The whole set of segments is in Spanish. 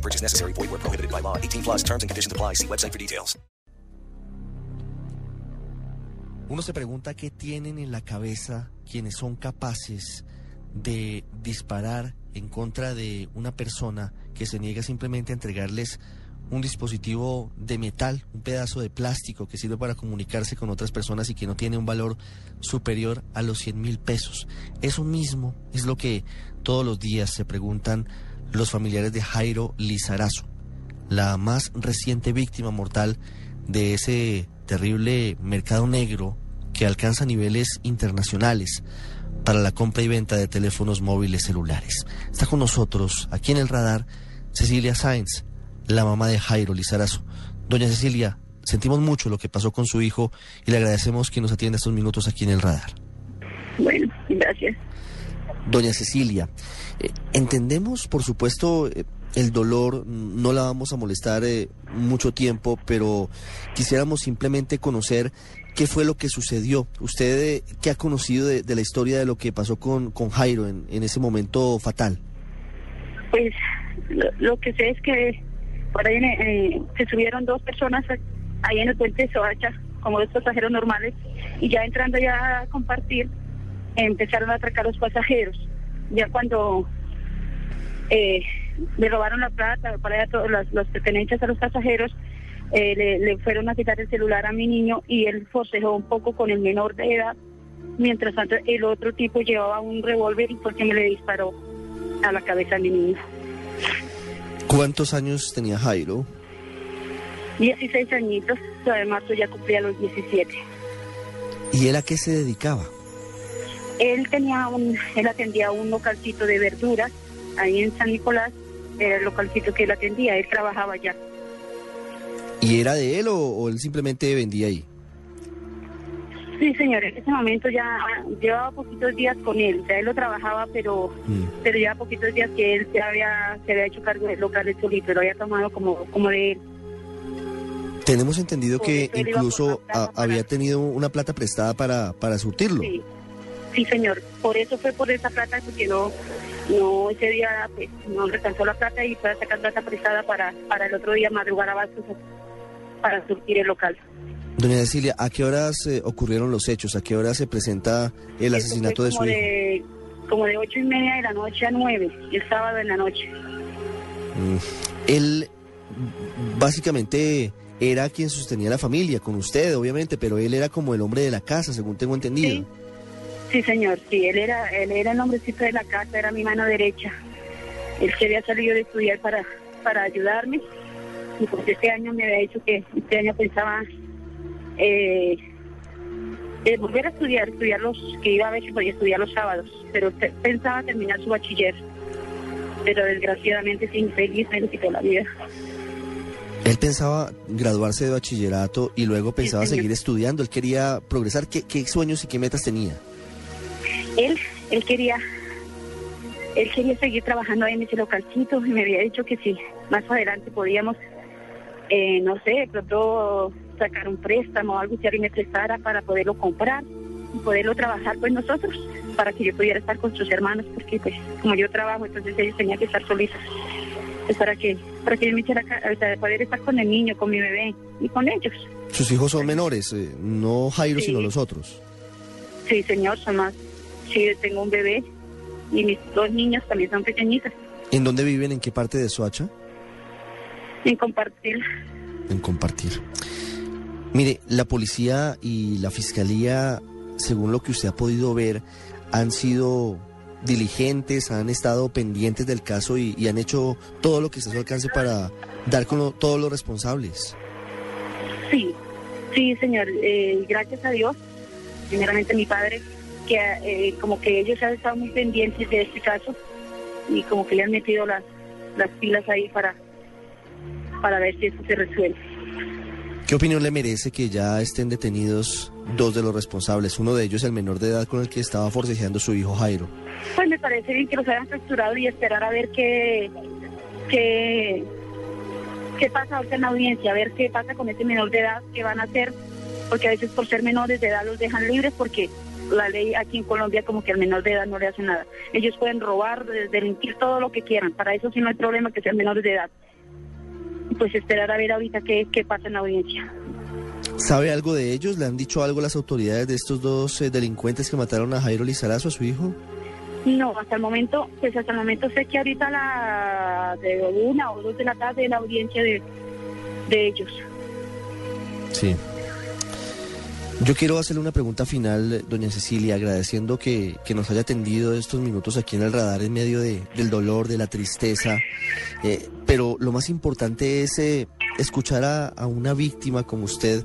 No purchase necessary. Void where prohibited by law. 18 plus terms and conditions apply. See website for details. Uno se pregunta qué tienen en la cabeza quienes son capaces de disparar en contra de una persona que se niega simplemente a entregarles un dispositivo de metal, un pedazo de plástico que sirve para comunicarse con otras personas y que no tiene un valor superior a los 100 mil pesos. Eso mismo es lo que todos los días se preguntan los familiares de Jairo Lizarazo, la más reciente víctima mortal de ese terrible mercado negro que alcanza niveles internacionales para la compra y venta de teléfonos móviles celulares. Está con nosotros, aquí en el radar, Cecilia Sáenz, la mamá de Jairo Lizarazo. Doña Cecilia, sentimos mucho lo que pasó con su hijo y le agradecemos que nos atienda estos minutos aquí en el radar. Bueno, gracias. Doña Cecilia, eh, entendemos, por supuesto, eh, el dolor, no la vamos a molestar eh, mucho tiempo, pero quisiéramos simplemente conocer qué fue lo que sucedió. Usted, ¿qué ha conocido de, de la historia de lo que pasó con, con Jairo en, ese momento fatal? Pues lo, que sé es que por ahí se subieron dos personas ahí en el puente de Soacha, como dos pasajeros normales, y ya entrando ya a compartir, empezaron a atracar a los pasajeros. Ya cuando eh, le robaron la plata, para los, los pertenencias a los pasajeros, eh, le, le fueron a quitar el celular a mi niño y él forcejó un poco con el menor de edad. Mientras tanto, el otro tipo llevaba un revólver y porque me le disparó a la cabeza a mi niño. ¿Cuántos años tenía Jairo? 16 añitos, de marzo ya cumplía los 17. ¿Y él a qué se dedicaba? Él tenía un, él atendía un localcito de verduras ahí en San Nicolás, era el localcito que él atendía, él trabajaba allá. ¿Y era de él o, o él simplemente vendía ahí? Sí, señor, en ese momento ya llevaba poquitos días con él, sea, él lo trabajaba, pero Mm. pero ya poquitos días que él se había, se había hecho cargo del local de solito, lo había tomado como, como de él. Tenemos entendido Por que incluso a- había tenido una plata prestada para, para surtirlo. Sí, sí, señor, por eso fue por esa plata, porque no, no ese día pues, no alcanzó la plata y fue a sacar plata prestada para, para el otro día madrugar a Bastos para surtir el local. Doña Cecilia, ¿a qué horas eh, ocurrieron los hechos? ¿A qué hora se presenta el Eso asesinato de su hijo? De, como de ocho y media de la noche a nueve, el sábado en la noche. Mm. Él básicamente era quien sostenía la familia, con usted obviamente, pero él era como el hombre de la casa, según tengo entendido. Sí. Sí, señor, sí, él era, él era el hombrecito de la casa, era mi mano derecha. Él se había salido de estudiar para, para ayudarme y pues este año me había dicho que este año pensaba eh, eh, volver a estudiar, estudiar los, que iba a ver si podía estudiar los sábados, pero pe- pensaba terminar su bachiller. Pero desgraciadamente, sí, infeliz, me lo quitó la vida. Él pensaba graduarse de bachillerato y luego pensaba seguir estudiando. Él quería progresar. ¿Qué, qué sueños y qué metas tenía? Él él quería él quería seguir trabajando ahí en ese localcito y me había dicho que si más adelante podíamos eh, no sé de pronto sacar un préstamo o algo que alguien me prestara para poderlo comprar y poderlo trabajar pues nosotros para que yo pudiera estar con sus hermanos porque pues como yo trabajo entonces ellos tenían que estar solitos pues para que para que yo me hiciera ca- o sea, poder estar con el niño con mi bebé y con ellos Sus hijos son menores, eh, no Jairo, Sí. sino los otros. sí señor son más sí tengo un bebé y mis dos niños también son pequeñitas ¿En dónde viven? ¿En qué parte de Soacha? en compartir. En compartir. Mire, la policía y la fiscalía, según lo que usted ha podido ver, han sido diligentes, han estado pendientes del caso y, y han hecho todo lo que esté a su alcance para dar con lo- todos los responsables. Sí, sí, señor. Eh, gracias a Dios, primeramente mi padre, que eh, como que ellos han estado muy pendientes de este caso y como que le han metido las, las pilas ahí para, para ver si esto se resuelve. ¿Qué opinión le merece que ya estén detenidos dos de los responsables? Uno de ellos el menor de edad con el que estaba forcejeando su hijo Jairo. Pues me parece bien que los hayan capturado y esperar a ver qué, qué, qué pasa ahorita en la audiencia, a ver qué pasa con ese menor de edad, qué van a hacer, porque a veces por ser menores de edad los dejan libres porque la ley aquí en Colombia como que al menor de edad no le hace nada. Ellos pueden robar, delinquir todo lo que quieran, para eso sí no hay problema que sean menores de edad. Pues esperar a ver ahorita qué, qué pasa en la audiencia. ¿Sabe algo de ellos? ¿Le han dicho algo las autoridades de estos dos eh, delincuentes que mataron a Jairo Lizarazo, a su hijo? No, hasta el momento, pues hasta el momento sé que ahorita la de una o dos de la tarde la audiencia de, de ellos. Sí. Yo quiero hacerle una pregunta final, doña Cecilia, agradeciendo que, que nos haya atendido estos minutos aquí en el radar en medio de, del dolor, de la tristeza. Eh, pero lo más importante es eh, escuchar a, a una víctima como usted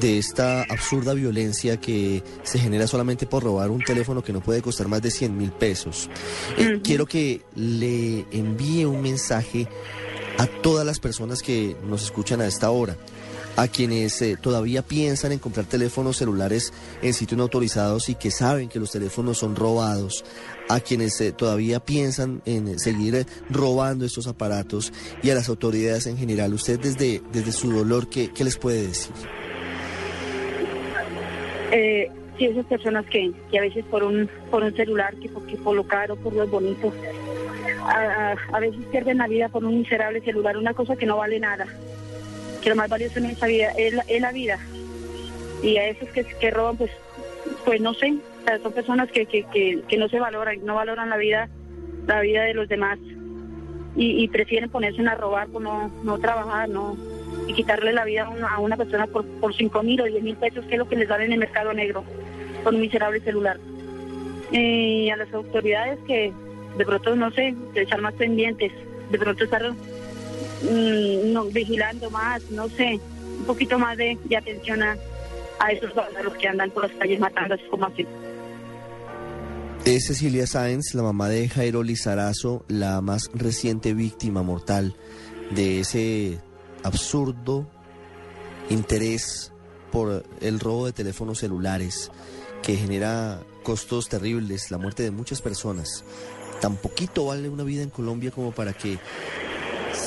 de esta absurda violencia que se genera solamente por robar un teléfono que no puede costar más de 100 mil pesos. Eh. Quiero que le envíe un mensaje a todas las personas que nos escuchan a esta hora, a quienes eh, todavía piensan en comprar teléfonos celulares en sitios no autorizados y que saben que los teléfonos son robados, a quienes eh, todavía piensan en eh, seguir eh, robando estos aparatos y a las autoridades en general. Usted desde, desde su dolor, ¿qué, qué les puede decir? Eh, sí, esas personas que, que a veces por un por un celular, que por, lo caro, por lo bonito, a- a veces pierden la vida por un miserable celular, una cosa que no vale nada. Que lo más valioso en esa vida es la, es la vida. Y a esos que, roban, pues pues no sé, o sea, son personas que, que, que, no se valoran, no valoran la vida la vida de los demás y, prefieren ponerse a robar por no, no trabajar, no y quitarle la vida a una, a una persona por, por 5 mil o 10 mil pesos, que es lo que les dan en el mercado negro, con un miserable celular. Eh, Y a las autoridades que de pronto, no sé, estar más pendientes, de pronto estar mm, no, vigilando más, no sé, un poquito más de, de atención a, a esos vándalos que andan por las calles matando como así. Es Cecilia Sáenz, la mamá de Jairo Lizarazo, la más reciente víctima mortal de ese absurdo interés por el robo de teléfonos celulares que genera costos terribles, la muerte de muchas personas. Tan poquito vale una vida en Colombia como para que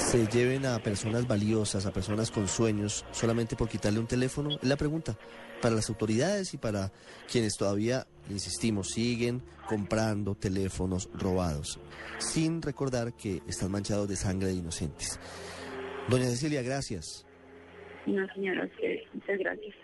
se lleven a personas valiosas, a personas con sueños, solamente por quitarle un teléfono? Es la pregunta para las autoridades y para quienes todavía, insistimos, siguen comprando teléfonos robados, sin recordar que están manchados de sangre de inocentes. Doña Cecilia, gracias. No, señora, muchas gracias.